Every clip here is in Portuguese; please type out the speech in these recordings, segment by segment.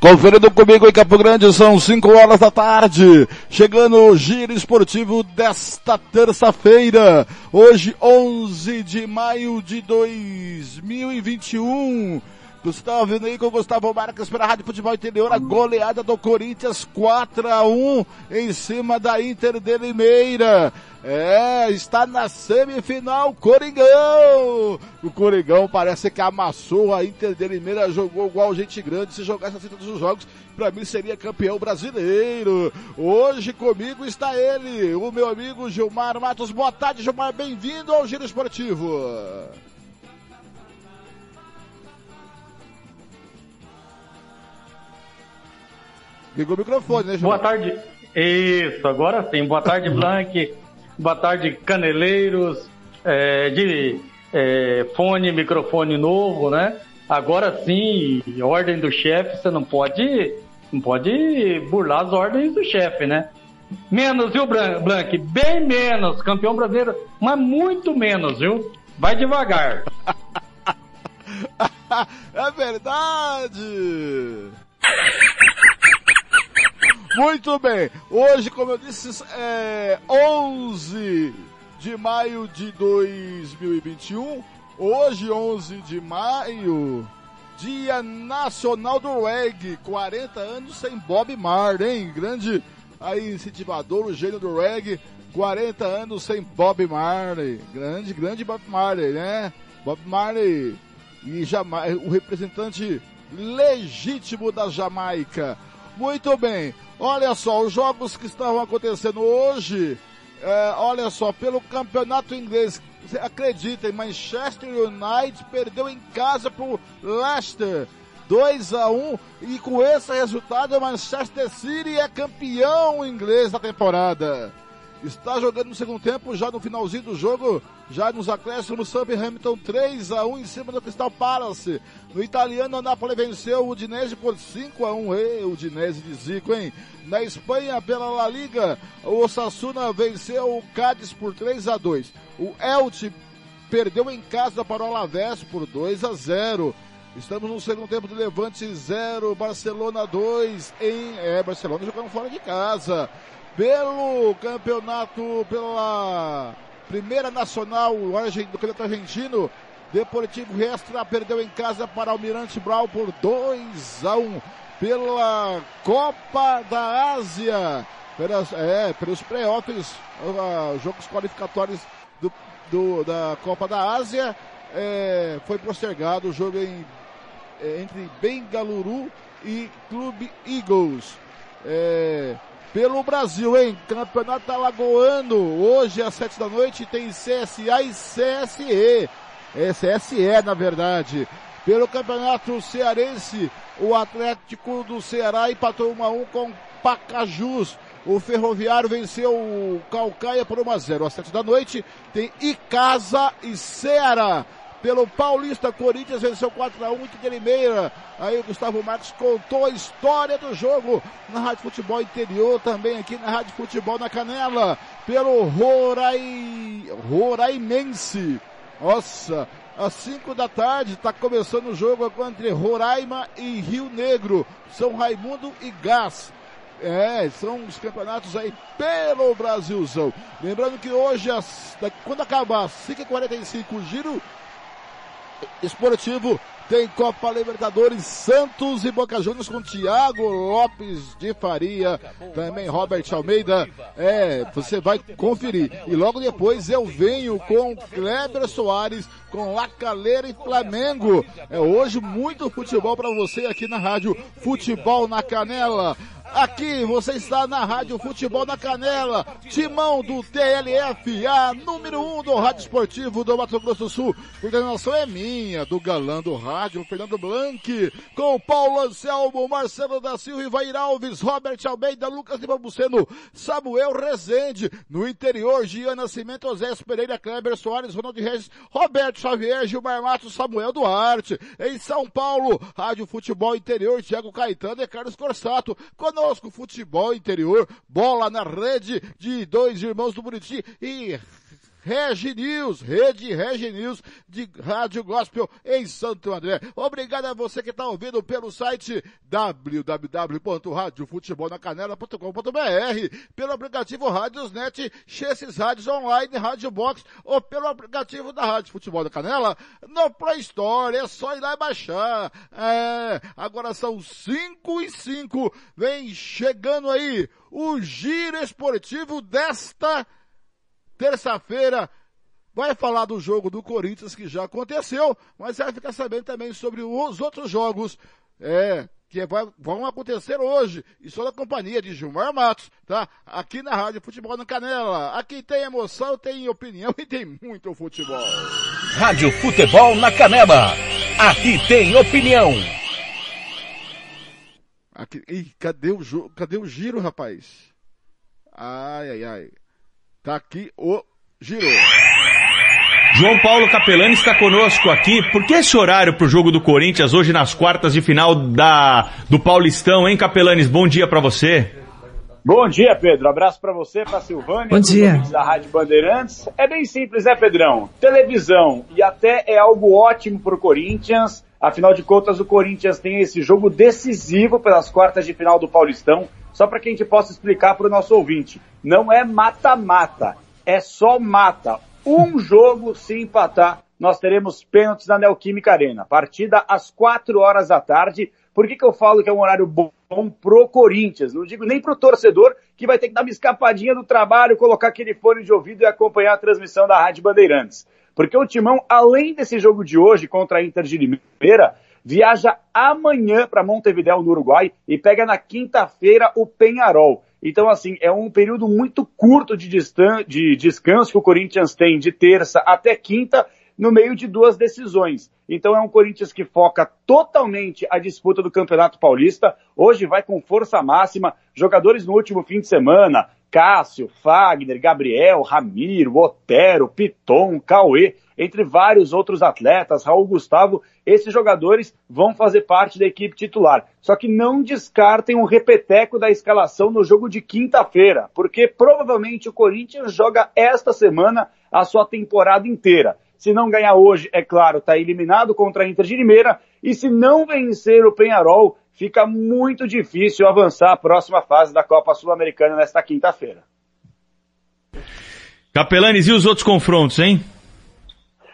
Conferindo comigo em Campo Grande, são 5 horas da tarde. Chegando o giro esportivo desta terça-feira. Hoje, 11 de maio de 2021. Gustavo vindo aí com o Gustavo Marques para a Rádio Futebol Interior, a goleada do Corinthians 4 a 1 em cima da Inter de Limeira. É, está na semifinal Coringão. O Coringão parece que amassou a Inter de Limeira, jogou igual gente grande. Se jogasse assim todos os jogos, para mim seria campeão brasileiro. Hoje comigo está ele, o meu amigo Gilmar Matos. Boa tarde, Gilmar. Bem-vindo ao Giro Esportivo. Ligou o microfone, né, Boa tarde. Isso, agora sim. Boa tarde, Blank. Boa tarde, Caneleiros. É, de é, fone, microfone novo, né? Agora sim, ordem do chefe, você não pode, não pode burlar as ordens do chefe, né? Menos, viu, Blank? Bem menos. Campeão brasileiro, mas muito menos, viu? Vai devagar. é verdade! Muito bem. Hoje, como eu disse, é 11 de maio de 2021. Hoje, 11 de maio, Dia Nacional do Reggae. 40 anos sem Bob Marley, hein? Grande aí incentivador, o gênio do reggae. 40 anos sem Bob Marley. Grande, grande Bob Marley, né? Bob Marley e Jamaica, o representante legítimo da Jamaica. Muito bem. Olha só, os jogos que estavam acontecendo hoje, é, olha só, pelo campeonato inglês, você acredita, Manchester United perdeu em casa pro Leicester. 2 a 1 e com esse resultado o Manchester City é campeão inglês da temporada está jogando no segundo tempo, já no finalzinho do jogo, já nos acréscimos, Southampton 3 a 1 em cima do Crystal Palace. No italiano, a Napoli venceu o Udinese por 5 a 1 Ei, o Udinese de Zico, hein? Na Espanha, pela La Liga, o Osasuna venceu o Cádiz por 3 a 2 O Elche perdeu em casa para o Alavés por 2 a 0 Estamos no segundo tempo do Levante 0, Barcelona 2 em é, Barcelona jogando fora de casa pelo campeonato, pela primeira nacional do campeonato argentino. Deportivo Restra perdeu em casa para Almirante Brau por 2 a 1 pela Copa da Ásia. Pelas, é, pelos playoffs, uh, jogos qualificatórios do, do, da Copa da Ásia. É, foi postergado o jogo em, é, entre Bengaluru e Clube Eagles. É, pelo Brasil, hein? Campeonato Alagoano. Hoje às sete da noite tem CSA e CSE. É CSE, na verdade. Pelo Campeonato Cearense, o Atlético do Ceará empatou 1 a 1 com Pacajus. O Ferroviário venceu o Calcaia por 1 a 0. Às sete da noite tem Icasa e Ceará pelo Paulista. Corinthians venceu 4x1 Inter de Limeira. Aí o Gustavo Marques contou a história do jogo na Rádio Futebol Interior, também aqui na Rádio Futebol na Canela, pelo Rorai... Roraimense. Nossa, às 5 da tarde está começando o jogo entre Roraima e Rio Negro. São Raimundo e Gás. É, são os campeonatos aí pelo Brasilzão. Lembrando que hoje, quando acabar 5h45, o giro esportivo tem Copa Libertadores Santos e Boca Juniors com Thiago Lopes de Faria, também Robert Almeida. É, você vai conferir. E logo depois eu venho com Kleber Soares, com Lacaleira e Flamengo. É hoje muito futebol para você aqui na rádio Futebol na Canela. Aqui você está na Rádio Futebol na Canela, timão do TLF, a número um do Rádio Esportivo do Mato Grosso do Sul. Coordenação é minha, do galã do rádio, Fernando Blanc, com Paulo Anselmo, Marcelo da Silva, Ivair Alves, Robert Almeida, Lucas de Babuceno, Samuel Rezende, no interior, Gian Nascimento, José Pereira, Kleber Soares, Ronaldo Regis, Roberto Xavier, Gilmar Matos, Samuel Duarte. Em São Paulo, Rádio Futebol Interior, Thiago Caetano e Carlos Corsato. Conosco conosco, futebol interior, bola na rede de dois irmãos do Buriti e Regi News, Rede Regi News de Rádio Gospel em Santo André. Obrigado a você que está ouvindo pelo site www.radiofutebolnacanela.com.br, pelo aplicativo Rádiosnet, Chesses Rádios Online, Rádio Box ou pelo aplicativo da Rádio Futebol da Canela no Play Store. É só ir lá e baixar. É, agora são 5 e 5. Vem chegando aí o giro esportivo desta terça-feira. Vai falar do jogo do Corinthians que já aconteceu, mas vai ficar sabendo também sobre os outros jogos, é, que vai, vão acontecer hoje. E sou da companhia de Gilmar Matos, tá? Aqui na Rádio Futebol na Canela. Aqui tem emoção, tem opinião e tem muito futebol. Rádio Futebol na Canela. Aqui tem opinião. Aqui, ih, cadê o, cadê o giro, rapaz? Ai, ai, ai. Tá aqui o giro. João Paulo Capelani está conosco aqui. Por que esse horário para o jogo do Corinthians hoje nas quartas de final da, do Paulistão, hein, Capelanes? Bom dia para você. Bom dia, Pedro. Abraço para você, para Silvânia, Bom dia. da Rádio Bandeirantes. É bem simples, né, Pedrão? Televisão e até é algo ótimo para o Corinthians. Afinal de contas, o Corinthians tem esse jogo decisivo pelas quartas de final do Paulistão. Só para que a gente possa explicar para o nosso ouvinte. Não é mata-mata, é só mata. Um jogo se empatar, nós teremos pênaltis na Neoquímica Arena. Partida às quatro horas da tarde. Por que, que eu falo que é um horário bom pro Corinthians? Não digo nem pro torcedor que vai ter que dar uma escapadinha do trabalho, colocar aquele fone de ouvido e acompanhar a transmissão da Rádio Bandeirantes. Porque o Timão, além desse jogo de hoje contra a Inter de Limeira, viaja amanhã para Montevideo, no Uruguai, e pega na quinta-feira o Penharol. Então, assim, é um período muito curto de, de descanso que o Corinthians tem de terça até quinta, no meio de duas decisões. Então é um Corinthians que foca totalmente a disputa do Campeonato Paulista. Hoje vai com força máxima. Jogadores no último fim de semana, Cássio, Fagner, Gabriel, Ramiro, Otero, Piton, Cauê, entre vários outros atletas, Raul Gustavo, esses jogadores vão fazer parte da equipe titular. Só que não descartem um repeteco da escalação no jogo de quinta-feira, porque provavelmente o Corinthians joga esta semana a sua temporada inteira. Se não ganhar hoje, é claro, está eliminado contra a Inter de Limeira. E se não vencer o Penharol, fica muito difícil avançar a próxima fase da Copa Sul-Americana nesta quinta-feira. Capelanes, e os outros confrontos, hein?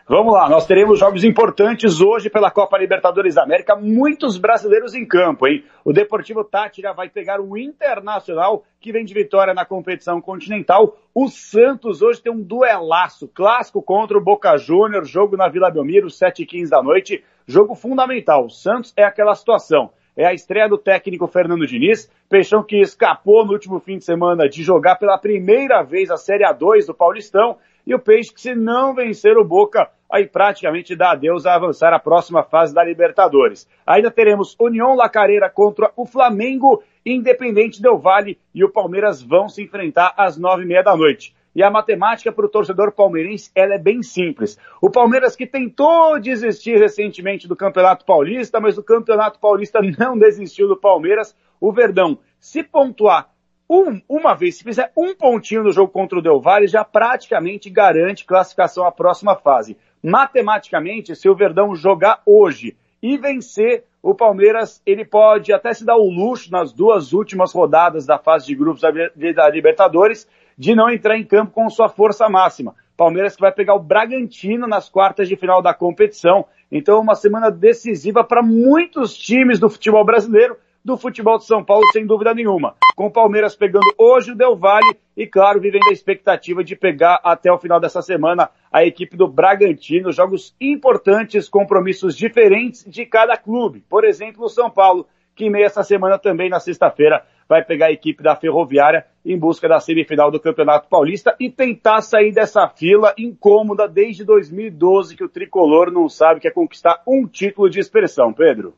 Vamos lá, nós teremos jogos importantes hoje pela Copa Libertadores da América, muitos brasileiros em campo, hein? O Deportivo Tátira vai pegar o Internacional, que vem de vitória na competição continental. O Santos hoje tem um duelaço clássico contra o Boca Júnior, jogo na Vila Belmiro, 7h15 da noite, jogo fundamental. O Santos é aquela situação. É a estreia do técnico Fernando Diniz, Peixão que escapou no último fim de semana de jogar pela primeira vez a Série A2 do Paulistão, e o Peixe que se não vencer o Boca aí praticamente dá adeus a avançar à próxima fase da Libertadores. Ainda teremos União Lacareira contra o Flamengo, Independente Del Vale e o Palmeiras vão se enfrentar às nove e meia da noite. E a matemática para o torcedor palmeirense ela é bem simples. O Palmeiras que tentou desistir recentemente do Campeonato Paulista, mas o Campeonato Paulista não desistiu do Palmeiras. O Verdão, se pontuar um, uma vez, se fizer um pontinho no jogo contra o Del Valle, já praticamente garante classificação à próxima fase matematicamente, se o Verdão jogar hoje e vencer, o Palmeiras ele pode até se dar o luxo nas duas últimas rodadas da fase de grupos da Libertadores de não entrar em campo com sua força máxima. Palmeiras que vai pegar o Bragantino nas quartas de final da competição. Então, uma semana decisiva para muitos times do futebol brasileiro do futebol de São Paulo, sem dúvida nenhuma. Com o Palmeiras pegando hoje o Del Valle e, claro, vivendo a expectativa de pegar até o final dessa semana a equipe do Bragantino. Jogos importantes, compromissos diferentes de cada clube. Por exemplo, o São Paulo, que em meio a essa semana também, na sexta-feira, vai pegar a equipe da Ferroviária em busca da semifinal do Campeonato Paulista e tentar sair dessa fila incômoda desde 2012 que o tricolor não sabe que é conquistar um título de expressão, Pedro.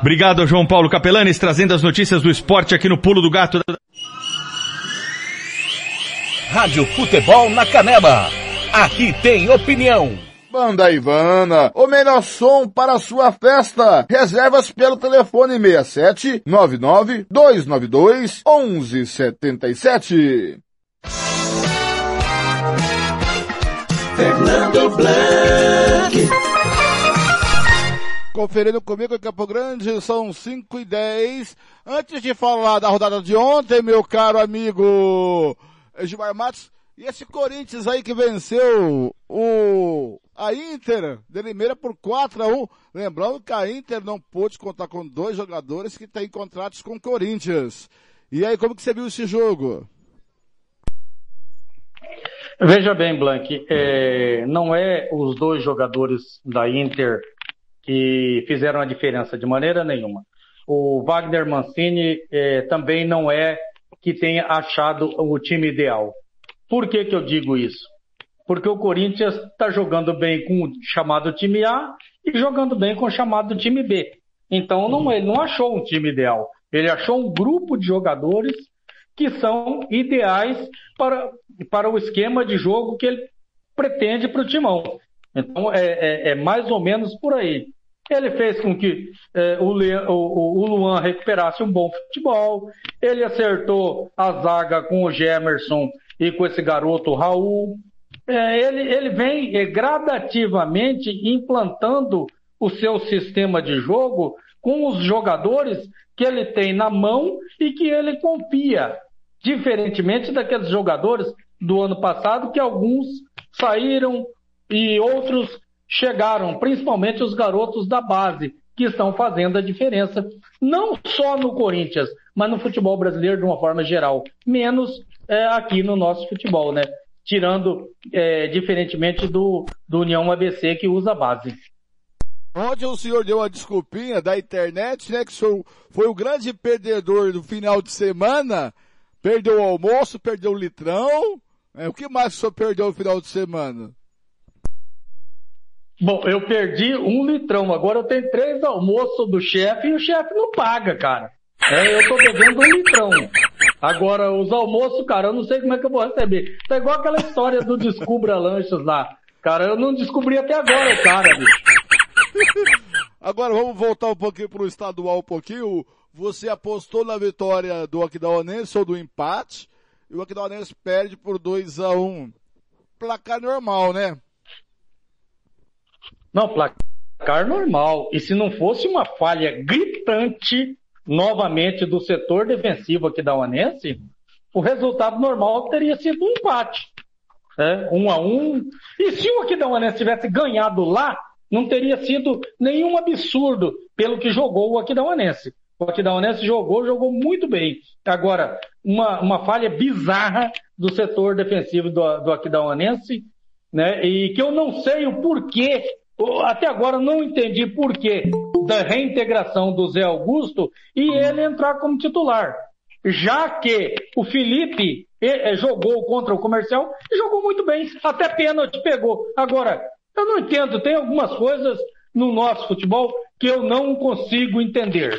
Obrigado, João Paulo Capelanes, trazendo as notícias do esporte aqui no Pulo do Gato. Rádio Futebol na Canela. Aqui tem opinião. Banda Ivana, o melhor som para a sua festa. Reservas pelo telefone 67 99 292 1177. Fernando Blanc. Conferindo comigo em Campo Grande, são 5 e 10. Antes de falar da rodada de ontem, meu caro amigo Gilmar Matos, e esse Corinthians aí que venceu o, a Inter de Limeira por 4 a 1 Lembrando que a Inter não pôde contar com dois jogadores que têm contratos com o Corinthians. E aí, como que você viu esse jogo? Veja bem, Blank, é, não é os dois jogadores da Inter que fizeram a diferença de maneira nenhuma. O Wagner Mancini é, também não é que tenha achado o time ideal. Por que, que eu digo isso? Porque o Corinthians está jogando bem com o chamado time A e jogando bem com o chamado time B. Então não, ele não achou um time ideal. Ele achou um grupo de jogadores que são ideais para, para o esquema de jogo que ele pretende para o timão. Então é, é, é, mais ou menos por aí. Ele fez com que é, o, o, o, Luan recuperasse um bom futebol, ele acertou a zaga com o Gemerson e com esse garoto Raul. É, ele, ele vem é, gradativamente implantando o seu sistema de jogo com os jogadores que ele tem na mão e que ele confia, diferentemente daqueles jogadores do ano passado que alguns saíram e outros chegaram, principalmente os garotos da base, que estão fazendo a diferença, não só no Corinthians, mas no futebol brasileiro de uma forma geral, menos é, aqui no nosso futebol, né? Tirando, é, diferentemente do, do União ABC, que usa base. Ontem o senhor deu uma desculpinha da internet, né? Que foi o grande perdedor do final de semana. Perdeu o almoço, perdeu o litrão. É, o que mais o senhor perdeu no final de semana? Bom, eu perdi um litrão. Agora eu tenho três almoços do chefe e o chefe não paga, cara. É, eu tô devendo um litrão. Agora, os almoços, cara, eu não sei como é que eu vou receber. Tá igual aquela história do Descubra Lanches lá. Cara, eu não descobri até agora cara, bicho. Agora vamos voltar um pouquinho pro estadual um pouquinho. Você apostou na vitória do Aquidauanense ou do empate. E o Aquidauanense perde por 2 a 1 um. Placar normal, né? Não, placar normal. E se não fosse uma falha gritante novamente do setor defensivo aqui da Uanense, o resultado normal teria sido um empate. É, um a um. E se o Aquidauanense tivesse ganhado lá, não teria sido nenhum absurdo pelo que jogou o Aquidauanense. O Aquidauanense jogou, jogou muito bem. Agora, uma, uma falha bizarra do setor defensivo do, do Aquidauanense, né? E que eu não sei o porquê até agora não entendi por que da reintegração do Zé Augusto e ele entrar como titular. Já que o Felipe jogou contra o comercial e jogou muito bem, até pênalti pegou. Agora, eu não entendo, tem algumas coisas no nosso futebol que eu não consigo entender.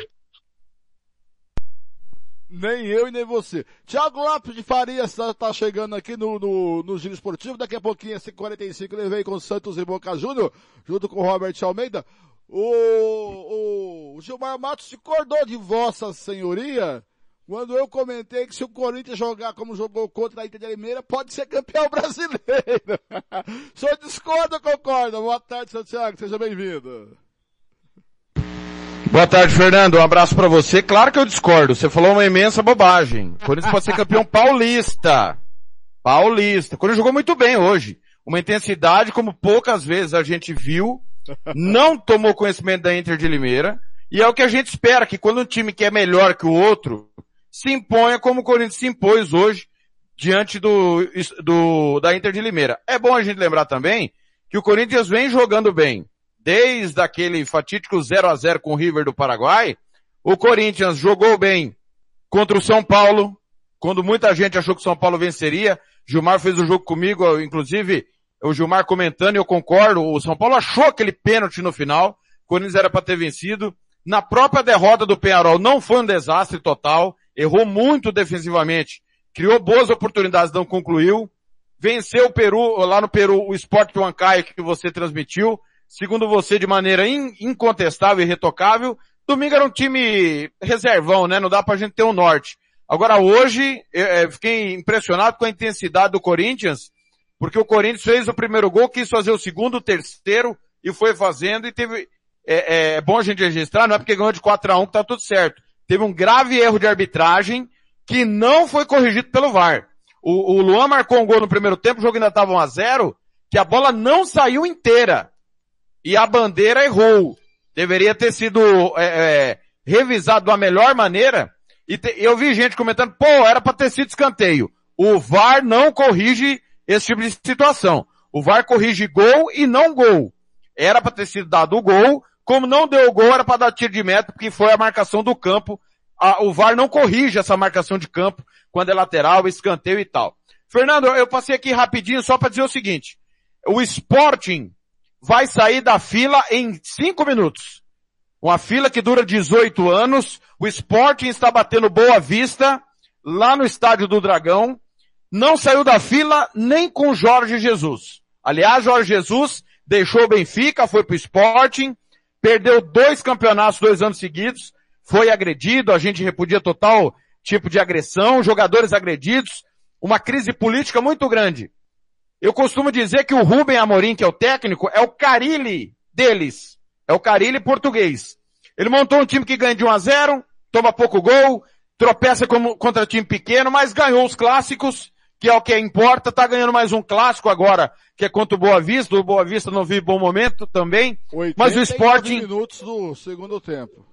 Nem eu e nem você. Tiago Lopes de Farias está tá chegando aqui no, no, no Giro Esportivo. Daqui a pouquinho, às 5h45, ele vem com Santos e Boca Júnior, junto com Robert Almeida. O, o, o Gilmar Matos discordou de Vossa Senhoria quando eu comentei que se o Corinthians jogar como jogou contra a Inter de Limeira, pode ser campeão brasileiro. senhor discorda ou concorda? Boa tarde, Santiago. Seja bem-vindo. Boa tarde, Fernando. Um abraço para você. Claro que eu discordo. Você falou uma imensa bobagem. O Corinthians pode ser campeão paulista. Paulista. O Corinthians jogou muito bem hoje. Uma intensidade como poucas vezes a gente viu. Não tomou conhecimento da Inter de Limeira. E é o que a gente espera, que quando um time que é melhor que o outro, se imponha como o Corinthians se impôs hoje diante do, do, da Inter de Limeira. É bom a gente lembrar também que o Corinthians vem jogando bem desde aquele fatídico 0 a 0 com o River do Paraguai, o Corinthians jogou bem contra o São Paulo, quando muita gente achou que o São Paulo venceria. Gilmar fez o jogo comigo, inclusive o Gilmar comentando, e eu concordo, o São Paulo achou aquele pênalti no final, o Corinthians era para ter vencido. Na própria derrota do Penharol não foi um desastre total, errou muito defensivamente, criou boas oportunidades, não concluiu. Venceu o Peru, lá no Peru, o Sport Huancaio que você transmitiu segundo você, de maneira in, incontestável e retocável. Domingo era um time reservão, né? Não dá pra gente ter um norte. Agora hoje, eu, eu fiquei impressionado com a intensidade do Corinthians, Porque o Corinthians fez o primeiro gol, quis fazer o segundo, o terceiro, e foi fazendo, e teve, é, é bom a gente registrar, não é porque ganhou de 4 a 1 que tá tudo certo. Teve um grave erro de arbitragem, que não foi corrigido pelo VAR. O, o Luan marcou um gol no primeiro tempo, o jogo ainda estava 1 a 0 que a bola não saiu inteira. E a bandeira errou. Deveria ter sido é, é, revisado da melhor maneira. E te, eu vi gente comentando, pô, era para ter sido escanteio. O VAR não corrige esse tipo de situação. O VAR corrige gol e não gol. Era para ter sido dado o gol, como não deu o gol, era para dar tiro de meta, porque foi a marcação do campo. A, o VAR não corrige essa marcação de campo quando é lateral, escanteio e tal. Fernando, eu passei aqui rapidinho só para dizer o seguinte. O Sporting vai sair da fila em cinco minutos. Uma fila que dura 18 anos. O Sporting está batendo boa vista lá no estádio do Dragão. Não saiu da fila nem com Jorge Jesus. Aliás, Jorge Jesus deixou o Benfica, foi pro Sporting, perdeu dois campeonatos dois anos seguidos, foi agredido, a gente repudia total tipo de agressão, jogadores agredidos, uma crise política muito grande. Eu costumo dizer que o Rubem Amorim, que é o técnico, é o Carilli deles. É o Carilli português. Ele montou um time que ganha de 1 a 0, toma pouco gol, tropeça como, contra time pequeno, mas ganhou os clássicos, que é o que importa, tá ganhando mais um clássico agora, que é contra o Boa Vista, o Boa Vista não vive bom momento também, mas o Sporting... minutos do segundo tempo.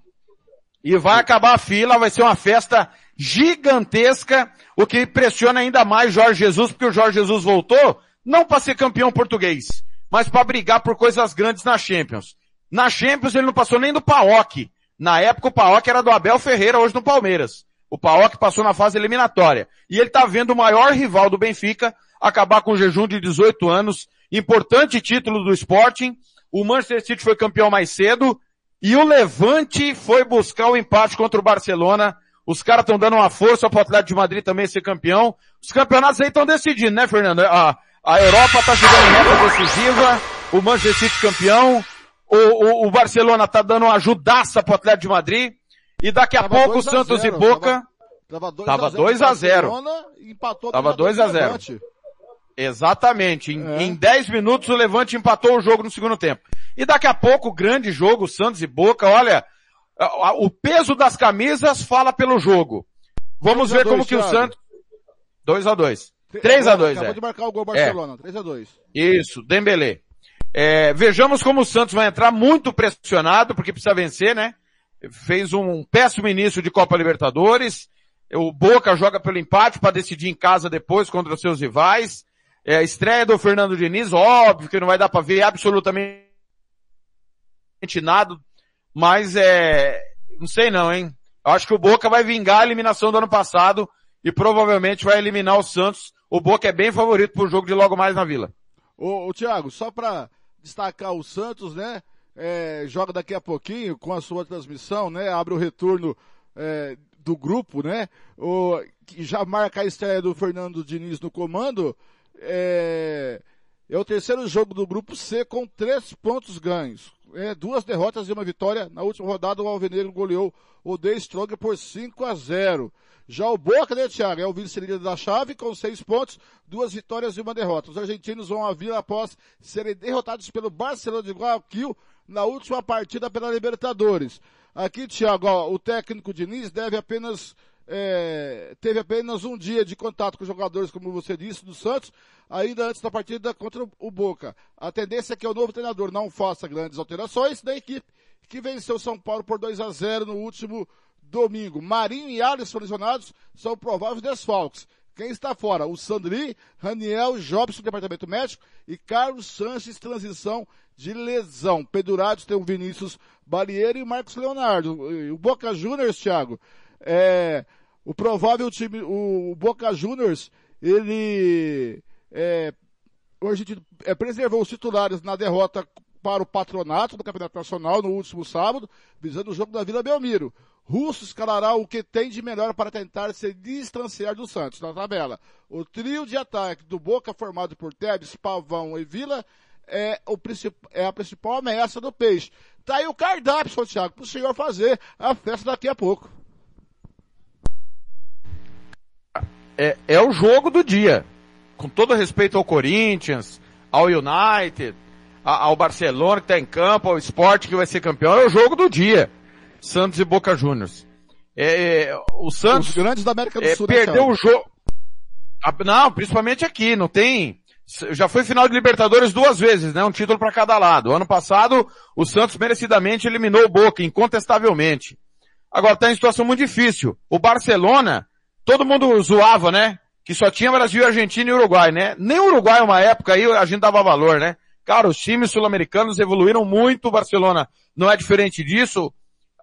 E vai acabar a fila, vai ser uma festa gigantesca, o que impressiona ainda mais Jorge Jesus, porque o Jorge Jesus voltou não para ser campeão português, mas para brigar por coisas grandes na Champions. Na Champions ele não passou nem do Paok. Na época o Paok era do Abel Ferreira, hoje no Palmeiras. O Paok passou na fase eliminatória. E ele está vendo o maior rival do Benfica acabar com o jejum de 18 anos. Importante título do Sporting. O Manchester City foi campeão mais cedo. E o Levante foi buscar o empate contra o Barcelona. Os caras estão dando uma força para o Atlético de Madrid também ser campeão. Os campeonatos aí estão decidindo, né, Fernando? A, a Europa está chegando em reta decisiva. O Manchester City campeão. O, o, o Barcelona está dando uma ajudaça para o Atlético de Madrid. E daqui a tava pouco o Santos 0, e Boca. Tava 2 a 0. Empatou tava 2 a 0. Exatamente. Em, é. em 10 minutos o Levante empatou o jogo no segundo tempo. E daqui a pouco o grande jogo, Santos e Boca, olha, o peso das camisas fala pelo jogo. Vamos ver como que o Santos... 2 a 2 3 a 2 Acabou é. de marcar o gol Barcelona, é. 3 a 2 Isso, Dembélé. É, vejamos como o Santos vai entrar muito pressionado, porque precisa vencer, né? Fez um péssimo início de Copa Libertadores. O Boca joga pelo empate para decidir em casa depois contra os seus rivais. É, a estreia do Fernando Diniz, óbvio que não vai dar para ver absolutamente nada, mas é, não sei não, hein? Acho que o Boca vai vingar a eliminação do ano passado e provavelmente vai eliminar o Santos. O Boca é bem favorito para o jogo de logo mais na Vila. Ô, ô Thiago, só para destacar o Santos, né? É, joga daqui a pouquinho com a sua transmissão, né? Abre o retorno é, do grupo, né? O, que já marca a estreia do Fernando Diniz no comando. É, é o terceiro jogo do grupo C com três pontos ganhos. É, duas derrotas e uma vitória. Na última rodada, o Alvinegro goleou o The Stronger por 5 a 0. Já o Boca, né, Thiago, é o vice-líder da chave com seis pontos, duas vitórias e uma derrota. Os argentinos vão à vila após serem derrotados pelo Barcelona de Guayaquil na última partida pela Libertadores. Aqui, Thiago, ó, o técnico Diniz deve apenas é, teve apenas um dia de contato com os jogadores, como você disse, do Santos, ainda antes da partida contra o Boca. A tendência é que o novo treinador não faça grandes alterações da equipe que venceu São Paulo por 2 a 0 no último domingo. Marinho e Alisson lesionados são prováveis desfalques. Quem está fora? O Sandri, Raniel, Jobson, departamento médico e Carlos Sanches, transição de lesão. Pedurados tem o Vinícius Balieiro e o Marcos Leonardo. O Boca Juniors, Thiago, é, o provável time, o Boca Juniors, ele, é, hoje é, preservou os titulares na derrota para o patronato do Campeonato Nacional no último sábado, visando o jogo da Vila Belmiro. Russo escalará o que tem de melhor para tentar se distanciar do Santos na tabela. O trio de ataque do Boca, formado por Tebes, Pavão e Vila, é, o é a principal ameaça do Peixe. Tá aí o cardápio, São Thiago, para o senhor fazer a festa daqui a pouco. É, é o jogo do dia. com todo respeito ao Corinthians, ao United, ao Barcelona que está em campo, ao Sport que vai ser campeão, é o jogo do dia. Santos e Boca Juniors. É, é, o Santos. Os grandes da América do é, Sul. né, Perdeu o jogo. Não, principalmente aqui, não tem. Já foi final de Libertadores duas vezes, né? Um título para cada lado. Ano passado, o Santos merecidamente eliminou o Boca, incontestavelmente. Agora tá em situação muito difícil. O Barcelona, todo mundo zoava, né? Que só tinha Brasil, Argentina e Uruguai, né? Nem o Uruguai, uma época aí, a gente dava valor, né? Cara, os times sul-americanos evoluíram muito, o Barcelona não é diferente disso.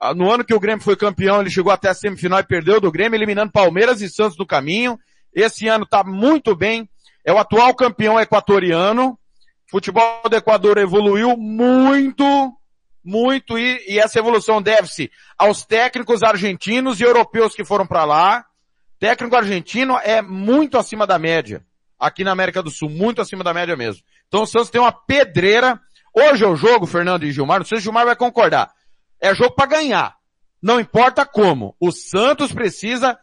Ah, No ano que o Grêmio foi campeão, ele chegou até a semifinal e perdeu do Grêmio, eliminando Palmeiras e Santos do caminho. Esse ano tá muito bem. É o atual campeão equatoriano. Futebol do Equador evoluiu muito, muito, e, e essa evolução deve-se aos técnicos argentinos e europeus que foram para lá. Técnico argentino é muito acima da média. Aqui na América do Sul, muito acima da média mesmo. Então o Santos tem uma pedreira. Hoje é o jogo, Fernando e Gilmar, não sei se o Gilmar vai concordar. É jogo para ganhar. Não importa como. O Santos precisa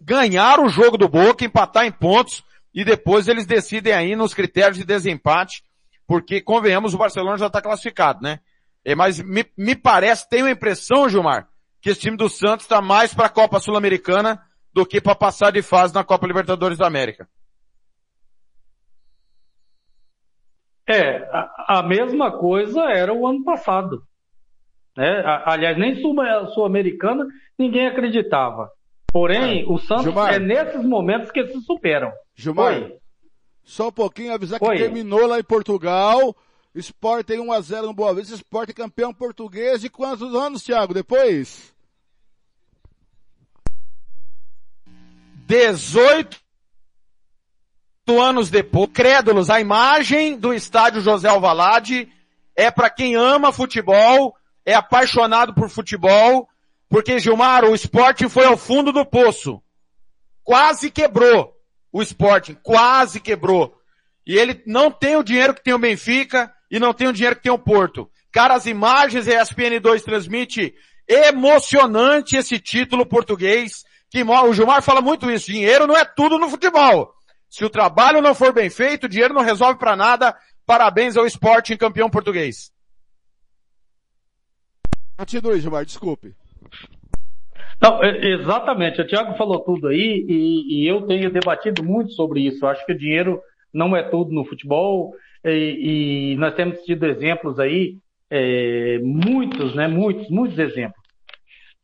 ganhar o jogo do Boca, empatar em pontos e depois eles decidem aí nos critérios de desempate, porque convenhamos, o Barcelona já está classificado, né? É, mas me, me parece, tenho a impressão, Gilmar, que esse time do Santos está mais para a Copa Sul-Americana do que para passar de fase na Copa Libertadores da América. É, a, a mesma coisa era o ano passado. Né? Aliás, nem Sul- Sul-Americana ninguém acreditava. Porém, o Santos Gilmar. é nesses momentos que se superam. Gilmar, Oi. só um pouquinho, avisar que Oi. terminou lá em Portugal. Sport tem 1x0 no Boa Vista. Sport é campeão português de quantos anos, Thiago? Depois? 18 anos depois, crédulos, a imagem do estádio José Alvalade é para quem ama futebol, é apaixonado por futebol, porque Gilmar, o esporte foi ao fundo do poço. Quase quebrou o Sporting, quase quebrou. E ele não tem o dinheiro que tem o Benfica e não tem o dinheiro que tem o Porto. Cara, as imagens a ESPN2 transmite emocionante esse título português. Que o Gilmar fala muito isso. Dinheiro não é tudo no futebol. Se o trabalho não for bem feito, o dinheiro não resolve para nada. Parabéns ao Sporting campeão português. Continue, Gilmar, desculpe. Não, é- exatamente. O Thiago falou tudo aí e, e eu tenho debatido muito sobre isso. Eu acho que o dinheiro não é tudo no futebol e, e nós temos tido exemplos aí, é, muitos, né? Muitos, muitos exemplos.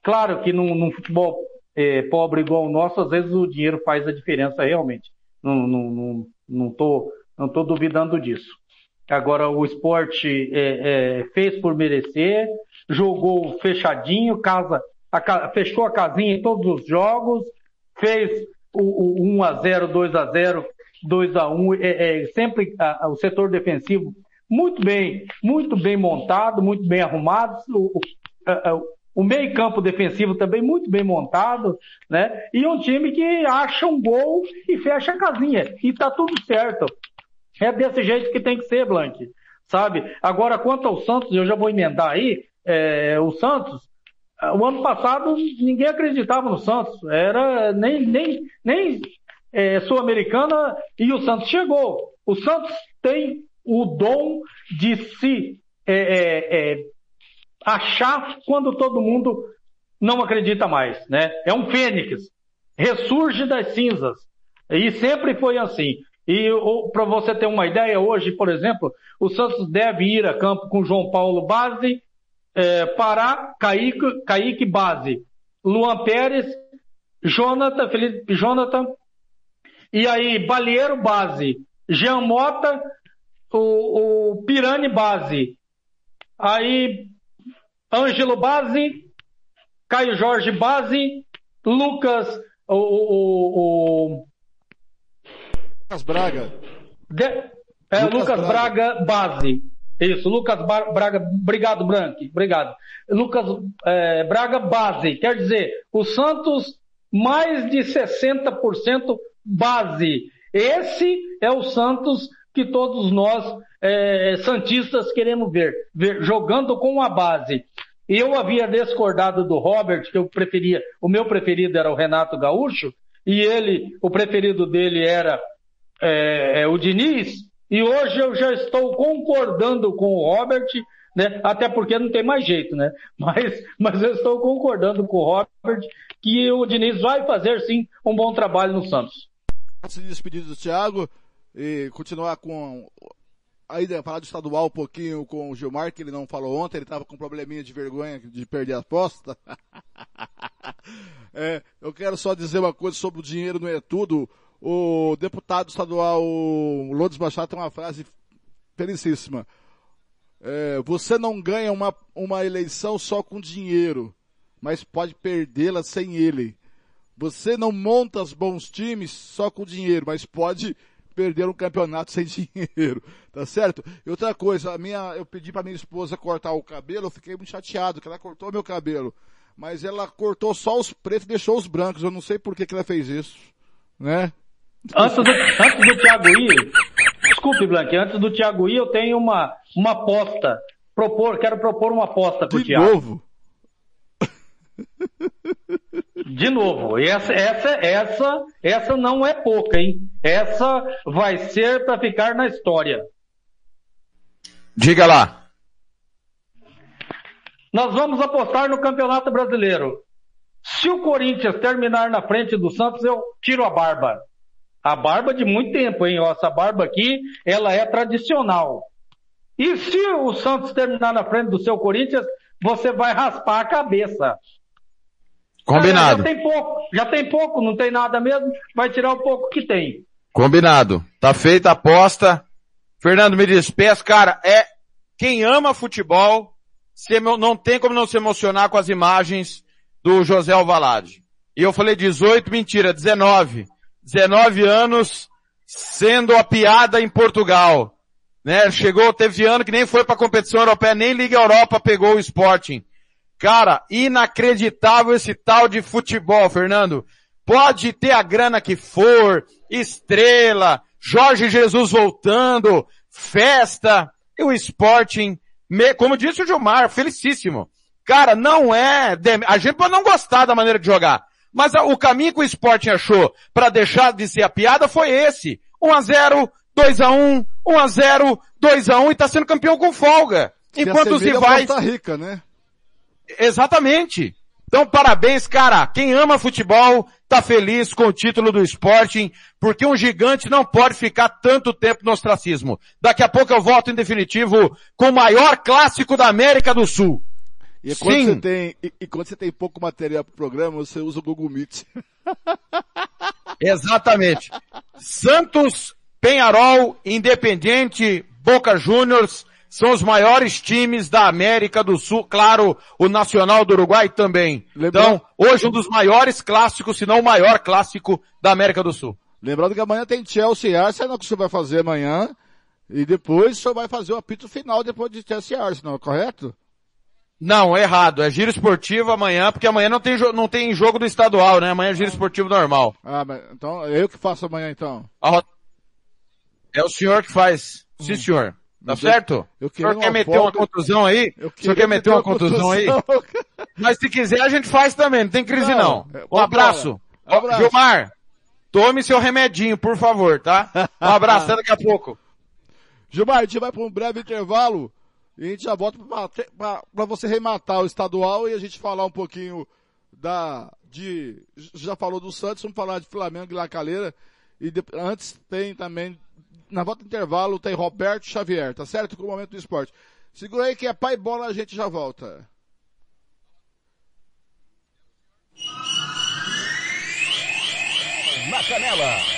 Claro que num, num futebol é, pobre igual o nosso, às vezes o dinheiro faz a diferença realmente. Não, não, não, não tô, não tô duvidando disso. Agora o esporte é, é, fez por merecer, jogou fechadinho, casa, a fechou a casinha em todos os jogos, fez o, o 1 a 0, 2 a 0, 2 a 1, é, é, sempre a- a- o setor defensivo muito bem, muito bem montado, muito bem arrumado, o, o, o meio campo defensivo também muito bem montado, né? E um time que acha um gol e fecha a casinha e tá tudo certo. É desse jeito que tem que ser, Blank. Sabe? Agora, quanto ao Santos, eu já vou emendar aí, é, o Santos, o ano passado ninguém acreditava no Santos. Era nem, nem, nem é, Sul-Americana e o Santos chegou. O Santos tem o dom de se é, é, é, achar quando todo mundo não acredita mais, né? É um fênix, ressurge das cinzas. E sempre foi assim. E para você ter uma ideia, hoje, por exemplo, o Santos deve ir a campo com João Paulo Base, é, Pará, Kaique, Base, Luan Pérez, Jonathan, Felipe Jonathan, e aí Balieiro Base, Jean Mota, o, o Pirani Base, aí Ângelo Base, Caio Jorge Base, Lucas, o, o, o, Lucas Braga. de- é, Lucas Lucas, Braga. Braga. base. Isso, Lucas Ba- Braga, obrigado, Branco, obrigado. Lucas é, Braga base, quer dizer, o Santos mais de 60% base. Esse é o Santos que todos nós é, santistas queremos ver, ver jogando com a base. Eu havia discordado do Robert, que eu preferia, o meu preferido era o Renato Gaúcho, e ele, o preferido dele era é, é, o Diniz, e hoje eu já estou concordando com o Robert, né? Até porque não tem mais jeito, né? Mas, mas eu estou concordando com o Robert que o Diniz vai fazer sim um bom trabalho no Santos. Se despedir do Thiago e continuar com ainda falar do estadual um pouquinho com o Gilmar, que ele não falou ontem, ele estava com um probleminha de vergonha de perder a aposta. é, eu quero só dizer uma coisa sobre o dinheiro não é tudo. O deputado estadual Lourdes Machado tem uma frase felicíssima. É, você não ganha uma, uma eleição só com dinheiro, mas pode perdê-la sem ele. Você não monta os bons times só com dinheiro, mas pode perder um campeonato sem dinheiro, tá certo? E outra coisa, a minha, eu pedi para minha esposa cortar o cabelo, eu fiquei muito chateado que ela cortou meu cabelo, mas ela cortou só os pretos e deixou os brancos. Eu não sei por que, que ela fez isso, né? Antes do, antes do Thiago ir, desculpe, Blanque, antes do Thiago ir, eu tenho uma, uma aposta. Propor, quero propor uma aposta pro De Thiago. novo? De novo, essa, essa, essa, essa não é pouca, hein? Essa vai ser para ficar na história. Diga lá. Nós vamos apostar no Campeonato Brasileiro. Se o Corinthians terminar na frente do Santos, eu tiro a barba. A barba de muito tempo, hein? Essa barba aqui, ela é tradicional. E se o Santos terminar na frente do seu Corinthians, você vai raspar a cabeça. Combinado. Ah, já tem pouco, já tem pouco, não tem nada mesmo, vai tirar o pouco que tem. Combinado. Tá feita a aposta. Fernando, me despeço. Cara, é, quem ama futebol, se não tem como não se emocionar com as imagens do José Alvalade. E eu falei 18, mentira, 19. 19 anos sendo a piada em Portugal. Né? Chegou, teve ano que nem foi pra competição europeia, nem Liga Europa pegou o Sporting. Cara, inacreditável esse tal de futebol, Fernando. Pode ter a grana que for, estrela, Jorge Jesus voltando, festa, e o Sporting, como disse o Gilmar, felicíssimo. Cara, não é, a gente pode não gostar da maneira de jogar, mas o caminho que o Sporting achou para deixar de ser a piada foi esse. 1 a 0, 2 a 1, 1 a 0, 2 a 1 e tá sendo campeão com folga. Se Enquanto rivais Costa Rica, né? Exatamente. Então, parabéns, cara. Quem ama futebol tá feliz com o título do Sporting, porque um gigante não pode ficar tanto tempo no ostracismo. Daqui a pouco eu volto em definitivo com o maior clássico da América do Sul. E quando Sim. você tem, e, e quando você tem pouco material pro programa, você usa o Google Meet. Exatamente. Santos, Penharol, Independiente, Boca Juniors são os maiores times da América do Sul. Claro, o Nacional do Uruguai também. Lembrando- Então, hoje um dos maiores clássicos, se não o maior clássico da América do Sul. Lembrando que amanhã tem Chelsea e Arsenal que você vai fazer amanhã. E depois o senhor vai fazer o apito final depois de Chelsea e Arsenal, correto? Não, errado. É giro esportivo amanhã, porque amanhã não tem, não tem jogo do estadual, né? Amanhã é giro esportivo normal. Ah, mas então é eu que faço amanhã então. É o senhor que faz. Sim, senhor. Tá Mas certo? eu o senhor quer meter uma contusão aí? Eu O senhor quer meter uma contusão aí? Mas se quiser a gente faz também, não tem crise não. Não, é, Um abraço. Um abraço. Gilmar, tome seu remedinho, por favor, tá? Um abraço, até daqui a pouco. Gilmar, a gente vai para um breve intervalo e a gente já volta para você rematar o estadual e a gente falar um pouquinho da de já falou do Santos, vamos falar de Flamengo e La Calera e de- antes tem também na volta do intervalo tem Roberto Xavier, tá certo? Com o momento do esporte. Segura aí que é pai bola, a gente já volta. Na Canela,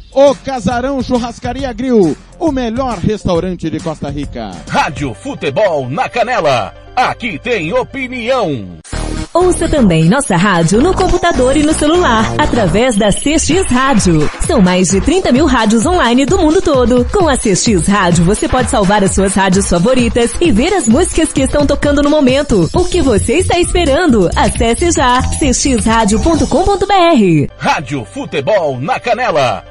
O Casarão Churrascaria Grill, o melhor restaurante de Costa Rica. Rádio Futebol na Canela, aqui tem opinião. Ouça também nossa rádio no computador e no celular, através da CX Rádio. São mais de 30 mil rádios online do mundo todo. Com a CX Rádio, você pode salvar as suas rádios favoritas e ver as músicas que estão tocando no momento. O que você está esperando? Acesse já cxradio.com.br. Rádio Futebol na Canela.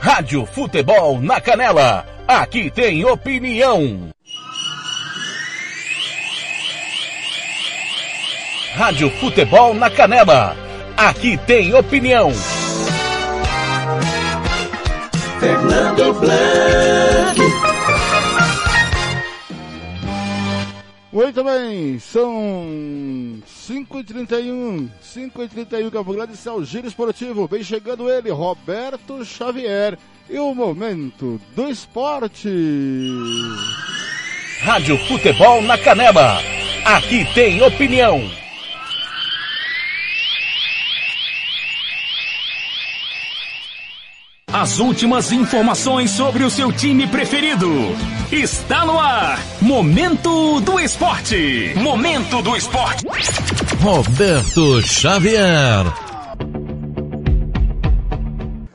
Rádio Futebol na Canela. Aqui tem opinião. Rádio Futebol na Canela. Aqui tem opinião. Fernando Blanc. Muito bem, são 5h31, 5h31 Campo Grande, esse é o Giro Esportivo, vem chegando ele, Roberto Xavier, e o momento do esporte. Rádio Futebol na Canela. Aqui tem opinião. As últimas informações sobre o seu time preferido. Está no ar. Momento do Esporte. Momento do Esporte. Roberto Xavier.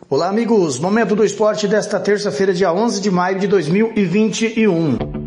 Olá, amigos. Momento do Esporte desta terça-feira, dia 11 de maio de 2021.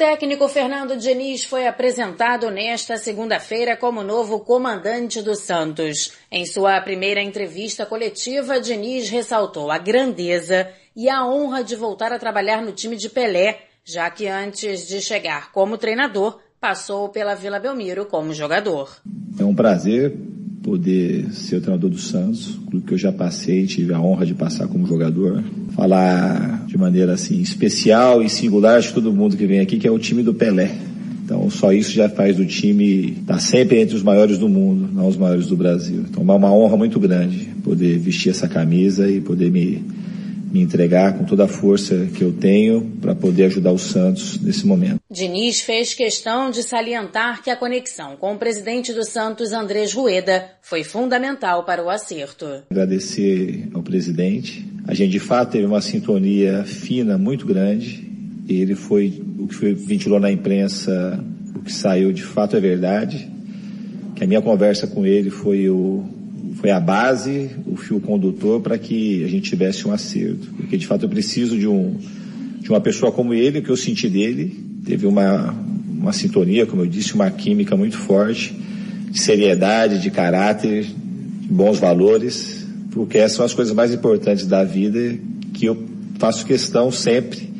Técnico Fernando Diniz foi apresentado nesta segunda-feira como novo comandante do Santos. Em sua primeira entrevista coletiva, Diniz ressaltou a grandeza e a honra de voltar a trabalhar no time de Pelé, já que antes de chegar como treinador, passou pela Vila Belmiro como jogador. É um prazer poder ser o treinador do Santos, clube que eu já passei, tive a honra de passar como jogador. Falar de maneira assim especial e singular de todo mundo que vem aqui, que é o time do Pelé. Então só isso já faz do time estar tá sempre entre os maiores do mundo, não os maiores do Brasil. Então é uma honra muito grande poder vestir essa camisa e poder me me entregar com toda a força que eu tenho para poder ajudar o Santos nesse momento. Diniz fez questão de salientar que a conexão com o presidente do Santos, Andrés Rueda, foi fundamental para o acerto. Agradecer ao presidente. A gente de fato teve uma sintonia fina muito grande. Ele foi o que foi, ventilou na imprensa, o que saiu de fato é verdade. Que a minha conversa com ele foi o foi a base, o fio condutor para que a gente tivesse um acerto. Porque de fato eu preciso de um de uma pessoa como ele, que eu senti dele, teve uma uma sintonia, como eu disse, uma química muito forte, de seriedade, de caráter, de bons valores, porque essas são as coisas mais importantes da vida que eu faço questão sempre,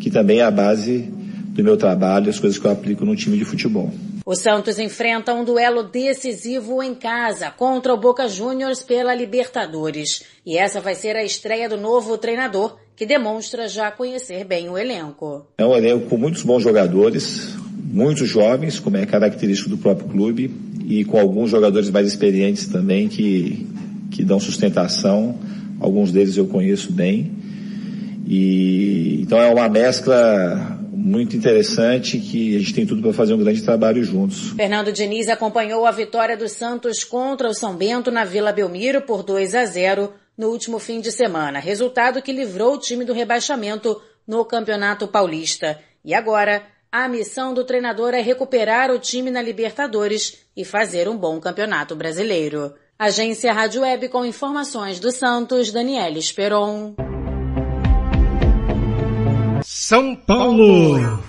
que também é a base do meu trabalho, as coisas que eu aplico no time de futebol. O Santos enfrenta um duelo decisivo em casa contra o Boca Juniors pela Libertadores. E essa vai ser a estreia do novo treinador, que demonstra já conhecer bem o elenco. É um elenco com muitos bons jogadores, muitos jovens, como é característico do próprio clube, e com alguns jogadores mais experientes também que, que dão sustentação. Alguns deles eu conheço bem. E então é uma mescla muito interessante que a gente tem tudo para fazer um grande trabalho juntos. Fernando Diniz acompanhou a vitória do Santos contra o São Bento na Vila Belmiro por 2 a 0 no último fim de semana, resultado que livrou o time do rebaixamento no Campeonato Paulista. E agora, a missão do treinador é recuperar o time na Libertadores e fazer um bom campeonato brasileiro. Agência Rádio Web com informações do Santos, Daniela Esperon. São Paulo.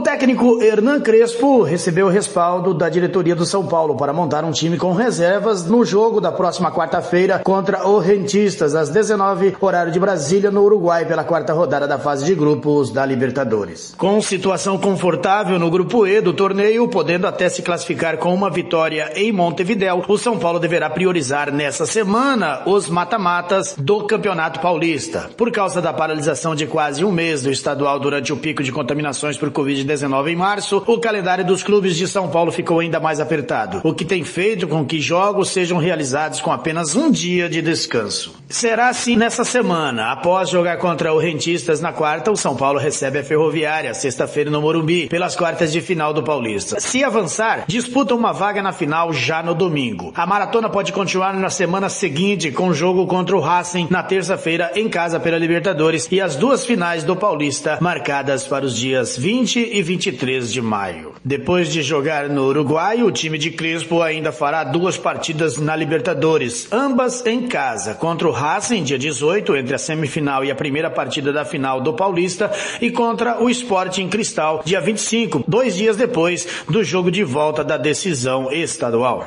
Técnico Hernan Crespo recebeu o respaldo da diretoria do São Paulo para montar um time com reservas no jogo da próxima quarta-feira contra o Rentistas, às 19 horário de Brasília, no Uruguai, pela quarta rodada da fase de grupos da Libertadores. Com situação confortável no grupo E do torneio, podendo até se classificar com uma vitória em Montevidéu, o São Paulo deverá priorizar nessa semana os mata-matas do Campeonato Paulista. Por causa da paralisação de quase um mês do estadual durante o pico de contaminações por Covid-19 em março, o calendário dos clubes de São Paulo ficou ainda mais apertado, o que tem feito com que jogos sejam realizados com apenas um dia de descanso. Será assim nessa semana. Após jogar contra o Rentistas na quarta, o São Paulo recebe a Ferroviária, sexta-feira no Morumbi, pelas quartas de final do Paulista. Se avançar, disputa uma vaga na final já no domingo. A maratona pode continuar na semana seguinte com o jogo contra o Racing na terça-feira em casa pela Libertadores e as duas finais do Paulista marcadas para os dias 20 e 23 de maio. Depois de jogar no Uruguai, o time de Crespo ainda fará duas partidas na Libertadores, ambas em casa, contra o Racing dia 18 entre a semifinal e a primeira partida da final do Paulista e contra o Sporting Cristal dia 25, dois dias depois do jogo de volta da decisão estadual.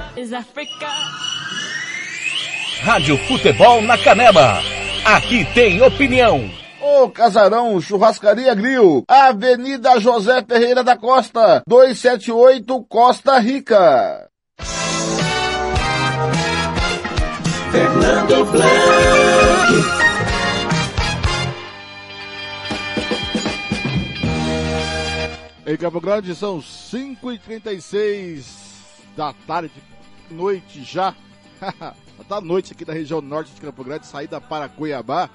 Rádio Futebol na Canela. Aqui tem opinião. Ô Casarão Churrascaria Grill, Avenida José Ferreira da Costa, 278 Costa Rica. Fernando Blanc. Em Campo Grande são 5h36 da tarde, noite já. da noite aqui da região norte de Campo Grande, saída para Cuiabá.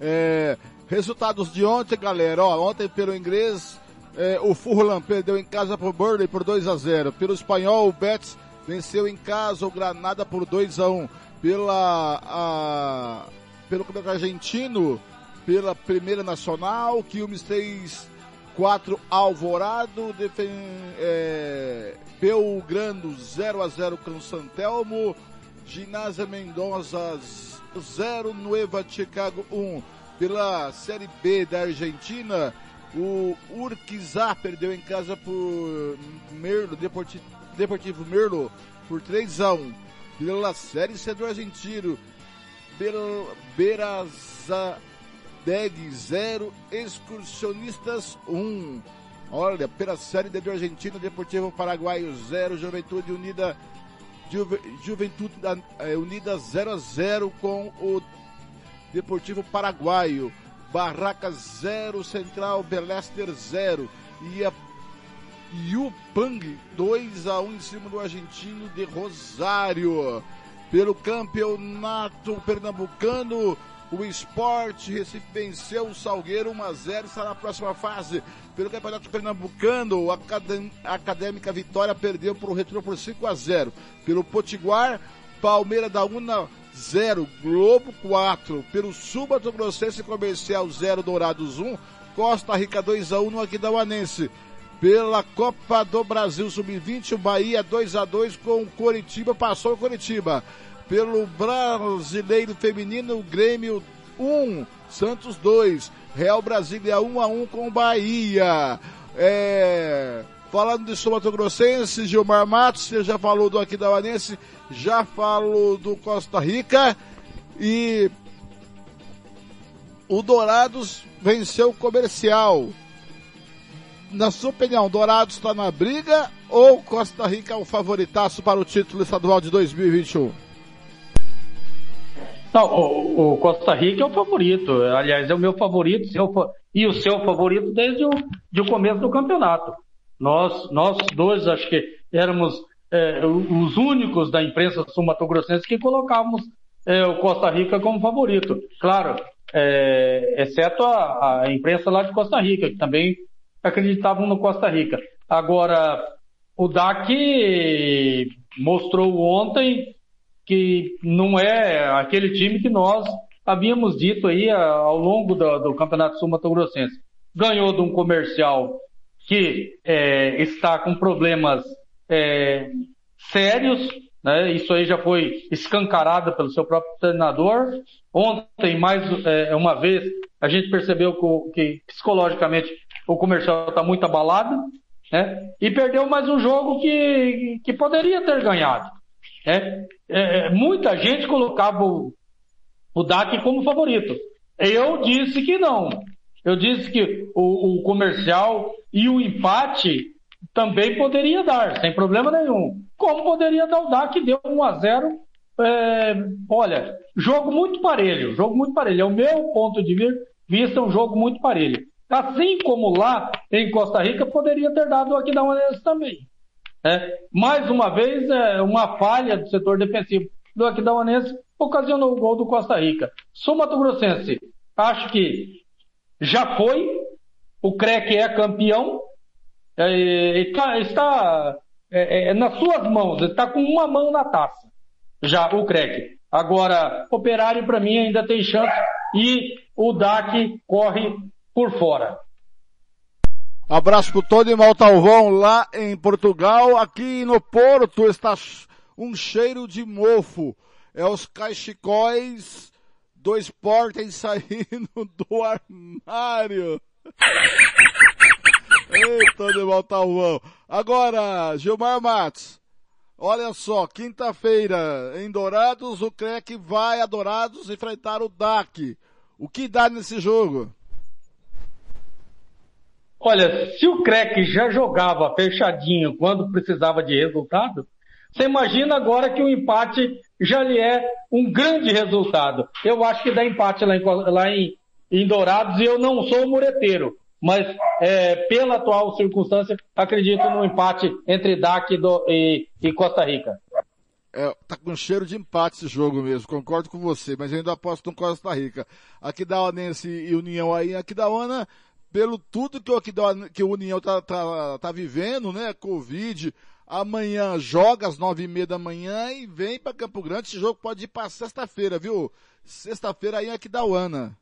É, resultados de ontem, galera. Ó, ontem pelo inglês, é, o Furlan perdeu em casa pro Burley por 2 a 0 Pelo espanhol, o Betis venceu em casa o Granada por 2 a 1 Pela, a, pelo campeonato argentino, pela Primeira Nacional, Quilmes 3 4 Alvorado, defen, é, Belgrano 0 a 0 com Santelmo, Ginásio Mendonça 0, Nueva Chicago 1. Pela Série B da Argentina, o Urquiza perdeu em casa por Merlo, Deportivo, Deportivo Merlo, por 3 a 1. Pela Série C do Argentino, Beraza DEG 0, Excursionistas 1. Olha, pela Série D do Argentina, Deportivo Paraguaio 0, Juventude Unida Juve, Juventude eh, Unida 0 a 0 com o Deportivo Paraguaio. Barraca 0, Central Belester 0. E a Yupang 2 a 1 em cima do argentino de Rosário. Pelo campeonato pernambucano, o Esporte Recife venceu o Salgueiro 1 a 0 está na próxima fase. Pelo Campeonato Pernambucano, a Acadêmica Vitória perdeu para o Retro por 5 a 0 Pelo Potiguar, Palmeira da Una 0, Globo 4. Pelo Subato Grossense Comercial 0, Dourados 1. Costa Rica 2 a 1 no Aquidauanense. Pela Copa do Brasil Sub-20, o Bahia 2 a 2 com o Coritiba, passou o Coritiba pelo Brasileiro Feminino, Grêmio 1, Santos 2, Real Brasília 1 a 1 com Bahia. É, falando de Sul Mato Grossense, Gilmar Matos, você já falou do Aquidauanense, já falou do Costa Rica e o Dourados venceu o comercial. Na sua opinião, Dourados está na briga ou Costa Rica é o favoritaço para o título estadual de 2021? Não, o, o, Costa Rica é o favorito. Aliás, é o meu favorito seu, e o seu favorito desde o de começo do campeonato. Nós, nós dois, acho que éramos é, os únicos da imprensa sul-mato-grossense que colocávamos é, o Costa Rica como favorito. Claro, é, exceto a, a, imprensa lá de Costa Rica, que também acreditavam no Costa Rica. Agora, o DAC mostrou ontem que não é aquele time que nós havíamos dito aí ao longo do, do Campeonato Sul Mato Grossense. Ganhou de um comercial que é, está com problemas é, sérios, né? isso aí já foi escancarado pelo seu próprio treinador. Ontem, mais é, uma vez, a gente percebeu que, que psicologicamente o comercial está muito abalado, né? e perdeu mais um jogo que, que poderia ter ganhado. Né? É, muita gente colocava o, o DAC como favorito. Eu disse que não. Eu disse que o, o comercial e o empate também poderia dar, sem problema nenhum. Como poderia dar o DAC, deu 1 a 0 é, olha, jogo muito parelho, jogo muito parelho. É o meu ponto de vista, um jogo muito parelho. Assim como lá em Costa Rica poderia ter dado aqui da Aquidauanense também. É, mais uma vez, é, uma falha do setor defensivo do Aquidauanense ocasionou o gol do Costa Rica. Sou Mato Grossense, acho que já foi, o CREC é campeão, é, está, está é, é, nas suas mãos, está com uma mão na taça, já o CREC. Agora, Operário para mim ainda tem chance e o DAC corre por fora. Abraço pro Tony Maltalvão lá em Portugal. Aqui no Porto está um cheiro de mofo. É os cachecóis dois portem saindo do armário. Eita, de Maltalvão. Agora, Gilmar Matos. Olha só, quinta-feira em Dourados, o CREC vai a Dourados enfrentar o DAC. O que dá nesse jogo? Olha, se o CREC já jogava fechadinho quando precisava de resultado, você imagina agora que o empate já lhe é um grande resultado. Eu acho que dá empate lá em, lá em, em Dourados e eu não sou mureteiro. Mas é, pela atual circunstância, acredito no empate entre DAC e, e, Costa Rica. É, tá com cheiro de empate esse jogo mesmo, concordo com você, mas eu ainda aposto no Costa Rica. Aqui da Onense e União aí, aqui da Ona, pelo tudo que o, que o União tá, tá, tá vivendo, né? Covid, Amanhã joga às nove e meia da manhã e vem para Campo Grande. Esse jogo pode ir para sexta-feira, viu? Sexta-feira aí é aqui da Uana.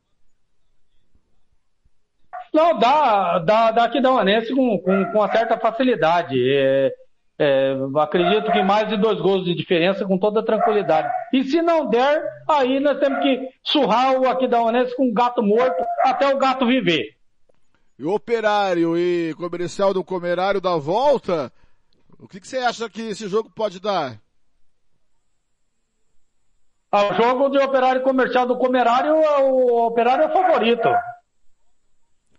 Não, dá, dá, dá aqui da Uanense com, com, com uma certa facilidade. É, é, acredito que mais de dois gols de diferença com toda tranquilidade. E se não der, aí nós temos que surrar o aqui da Uanense com o gato morto até o gato viver. E o operário e comercial do comerário da volta o que, que você acha que esse jogo pode dar? Ah, o jogo de operário comercial do Comerário, o operário é o favorito.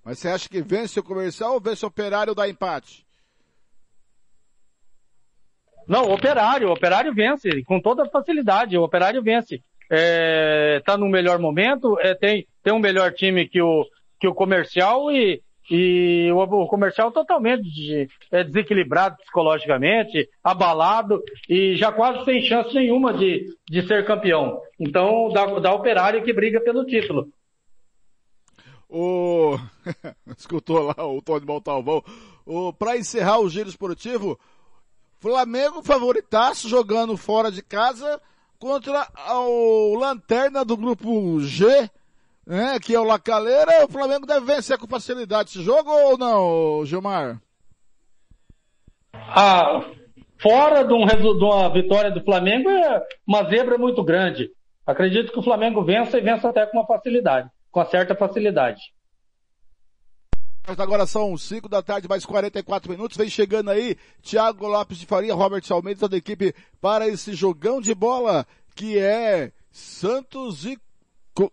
Mas você acha que vence o comercial ou vence o operário da empate? Não, o operário, o operário vence, com toda facilidade, o operário vence. É, tá no melhor momento, é, tem, tem um melhor time que o, que o comercial e, e o, o comercial totalmente de, é, desequilibrado psicologicamente, abalado e já quase sem chance nenhuma de, de ser campeão. Então, dá, dá operário que briga pelo título. O... Escutou lá o Tony Montalvão. O... Para encerrar o giro esportivo, Flamengo favoritaço jogando fora de casa contra o Lanterna do grupo G, né, que é o Lacaleira, o Flamengo deve vencer com facilidade esse jogo ou não, Gilmar? Ah, fora de, um, de uma vitória do Flamengo é uma zebra muito grande. Acredito que o Flamengo vença e vença até com uma facilidade, com uma certa facilidade. Agora são 5 da tarde, mais 44 minutos. Vem chegando aí Thiago Lopes de Faria, Robert Almeida, toda a equipe para esse jogão de bola que é Santos e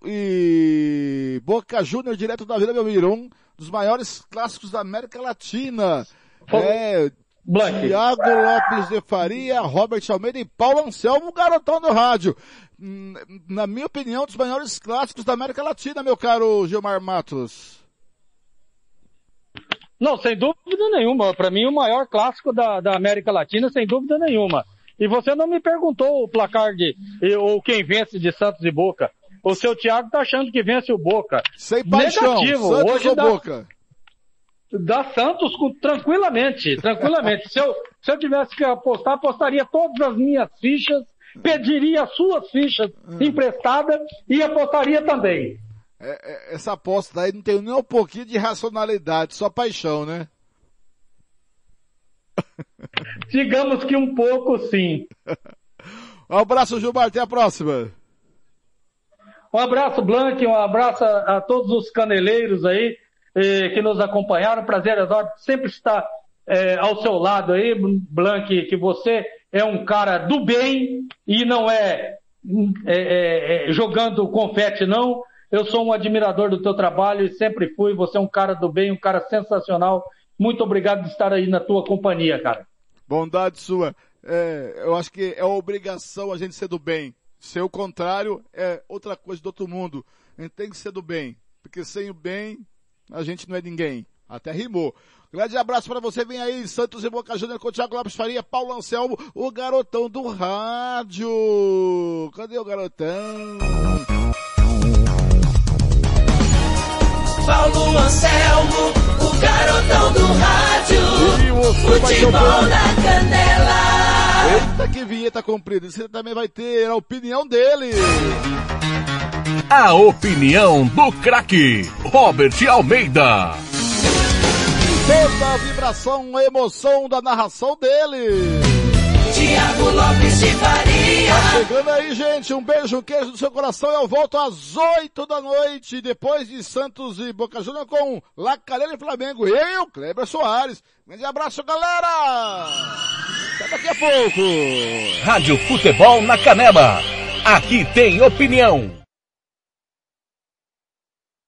e Boca Júnior, direto da Vila Belmiro, um dos maiores clássicos da América Latina. É, Black. Thiago Lopes de Faria, Robert Almeida e Paulo Anselmo, garotão do rádio. Hum, na minha opinião, dos maiores clássicos da América Latina, meu caro Gilmar Matos. Não, sem dúvida nenhuma. Para mim, o maior clássico da, da América Latina, sem dúvida nenhuma. E você não me perguntou o placar de, ou quem vence de Santos e Boca. O seu Thiago tá achando que vence o Boca. Sem paixão, Negativo. Santos Hoje ou dá, Boca? dá Santos com- tranquilamente, tranquilamente. se, eu, se eu tivesse que apostar, apostaria todas as minhas fichas, pediria as suas fichas emprestadas e apostaria também. É, é, essa aposta aí não tem nem um pouquinho de racionalidade, só paixão, né? Digamos que um pouco sim. Um abraço, Gilmar, até a próxima. Um abraço, Blank, um abraço a, todos os caneleiros aí eh, que nos acompanharam. Prazer enorme sempre estar eh, ao seu lado aí, Blank, que você é um cara do bem e não é, é, é, jogando confete, não. Eu sou um admirador do teu trabalho e sempre fui. Você é um cara do bem, um cara sensacional. Muito obrigado de estar aí na tua companhia, cara. Bondade sua. É, eu acho que é obrigação a gente ser do bem. Ser o contrário é outra coisa do outro mundo. A gente tem que ser do bem. Porque sem o bem, a gente não é ninguém. Até rimou. Grande abraço para você. Vem aí, Santos e Boca Júnior com o Thiago Lopes Faria, Paulo Anselmo, o garotão do rádio. Cadê o garotão? Paulo Anselmo, o garotão do rádio. E você vai Futebol na canela. Eita, que vinheta comprida. Você também vai ter a opinião dele. A opinião do craque Robert Almeida. Toda a vibração, a emoção da narração dele. Tiago Lopes de Faria. Tá chegando aí, gente. Um beijo, um queijo no seu coração. Eu volto às 8 da noite, depois de Santos e Boca Juniors com Lacalheira e Flamengo. Eu, Kleber Soares. Grande abraço, galera! Até daqui a pouco. Rádio Futebol na Canela. Aqui tem opinião.